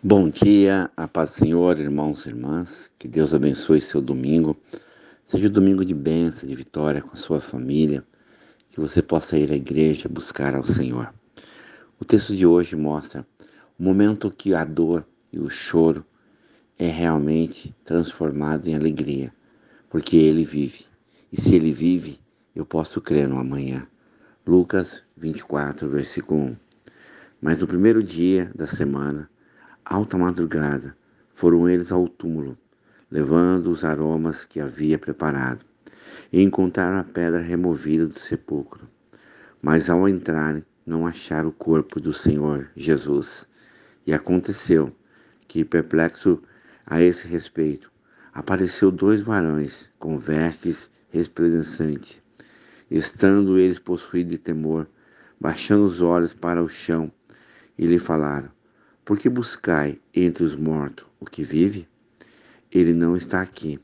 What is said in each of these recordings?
Bom dia, a paz do Senhor, irmãos e irmãs. Que Deus abençoe seu domingo. Seja um domingo de bênção, de vitória com a sua família. Que você possa ir à igreja buscar ao Senhor. O texto de hoje mostra o momento que a dor e o choro é realmente transformado em alegria, porque ele vive. E se ele vive, eu posso crer no amanhã. Lucas 24, versículo 1. Mas no primeiro dia da semana, alta madrugada, foram eles ao túmulo, levando os aromas que havia preparado, e encontraram a pedra removida do sepulcro. Mas ao entrarem, não acharam o corpo do Senhor Jesus. E aconteceu que, perplexo a esse respeito, apareceu dois varões com vestes resplandecentes. Estando eles possuídos de temor, baixando os olhos para o chão, e lhe falaram: por que buscai entre os mortos o que vive? Ele não está aqui,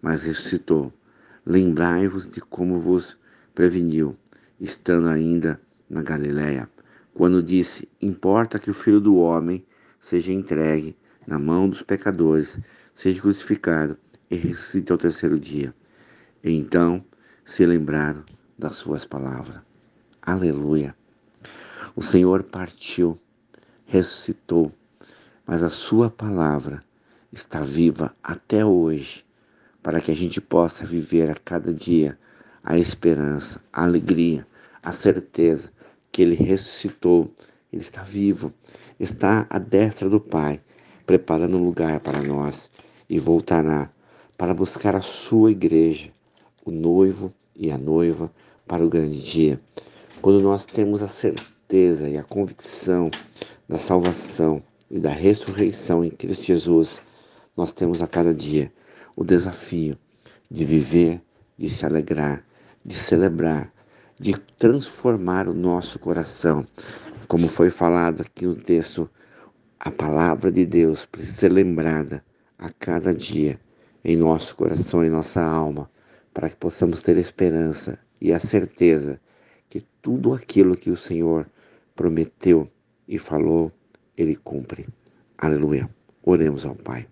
mas ressuscitou. Lembrai-vos de como vos preveniu, estando ainda na Galiléia, quando disse: Importa que o filho do homem seja entregue na mão dos pecadores, seja crucificado e ressuscite ao terceiro dia. E então se lembraram das suas palavras. Aleluia. O Senhor partiu ressuscitou, mas a Sua palavra está viva até hoje, para que a gente possa viver a cada dia a esperança, a alegria, a certeza que Ele ressuscitou, Ele está vivo, está à destra do Pai, preparando um lugar para nós e voltará para buscar a Sua igreja, o noivo e a noiva para o grande dia. Quando nós temos a certeza e a convicção da salvação e da ressurreição em Cristo Jesus, nós temos a cada dia o desafio de viver, de se alegrar, de celebrar, de transformar o nosso coração. Como foi falado aqui no texto, a palavra de Deus precisa ser lembrada a cada dia em nosso coração, em nossa alma, para que possamos ter esperança e a certeza que tudo aquilo que o Senhor prometeu e falou, ele cumpre. Aleluia. Oremos ao Pai.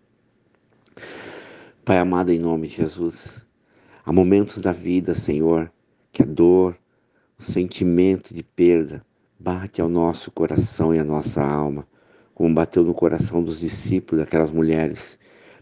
Pai amado, em nome de Jesus, há momentos da vida, Senhor, que a dor, o sentimento de perda bate ao nosso coração e à nossa alma, como bateu no coração dos discípulos, daquelas mulheres.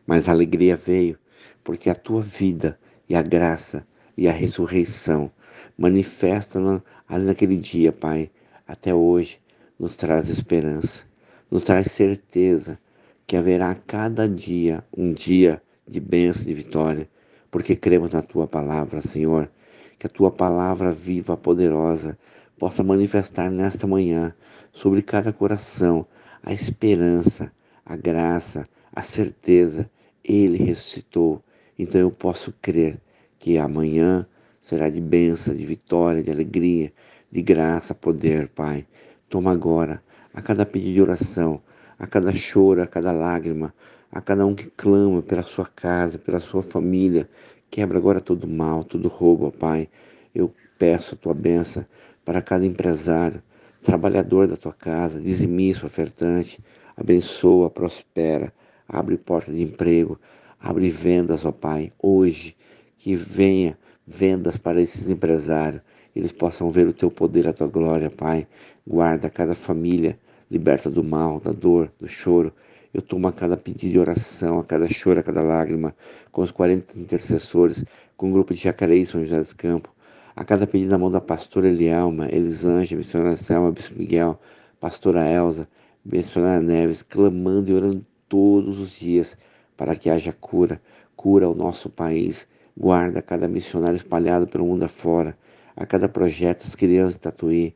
Mas a alegria veio, porque a tua vida e a graça e a ressurreição manifesta ali naquele dia, Pai, até hoje, nos traz esperança, nos traz certeza que haverá cada dia um dia de bênção e de vitória, porque cremos na tua palavra, Senhor. Que a tua palavra viva, poderosa, possa manifestar nesta manhã sobre cada coração a esperança, a graça, a certeza. Ele ressuscitou. Então eu posso crer que amanhã será de bênção, de vitória, de alegria, de graça, poder, Pai. Toma agora a cada pedido de oração, a cada choro, a cada lágrima, a cada um que clama pela sua casa, pela sua família. Quebra agora todo mal, todo roubo, Pai. Eu peço a tua benção para cada empresário, trabalhador da tua casa, dizimista, ofertante. Abençoa, prospera, abre porta de emprego, abre vendas, ó Pai. Hoje, que venha vendas para esses empresários eles possam ver o teu poder, a tua glória, Pai. Guarda cada família, liberta do mal, da dor, do choro. Eu tomo a cada pedido de oração, a cada choro, a cada lágrima, com os 40 intercessores, com o grupo de Jacareí, São José dos Campos, a cada pedido na mão da pastora Elielma, Elisângela, missionária Selma, Bispo Miguel, pastora Elza, missionária Neves, clamando e orando todos os dias para que haja cura, cura ao nosso país. Guarda cada missionário espalhado pelo mundo afora a cada projeto, as crianças de Tatuí,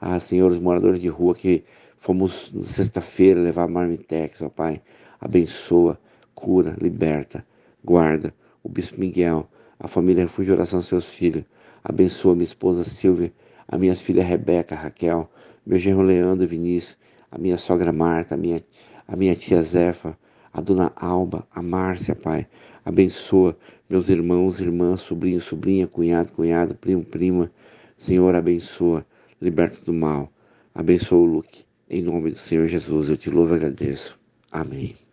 a Senhor, os moradores de rua que fomos sexta-feira levar marmitex, ó Pai, abençoa, cura, liberta, guarda o Bispo Miguel, a família Refúgio Oração, seus filhos, abençoa minha esposa Silvia, a minha filha Rebeca, Raquel, meu genro Leandro Vinícius, a minha sogra Marta, a minha, a minha tia Zefa, a dona Alba, a Márcia, Pai. Abençoa meus irmãos, irmãs, sobrinho, sobrinha, cunhado, cunhada, primo, prima. Senhor, abençoa, liberta do mal. Abençoa o Luke. Em nome do Senhor Jesus, eu te louvo e agradeço. Amém.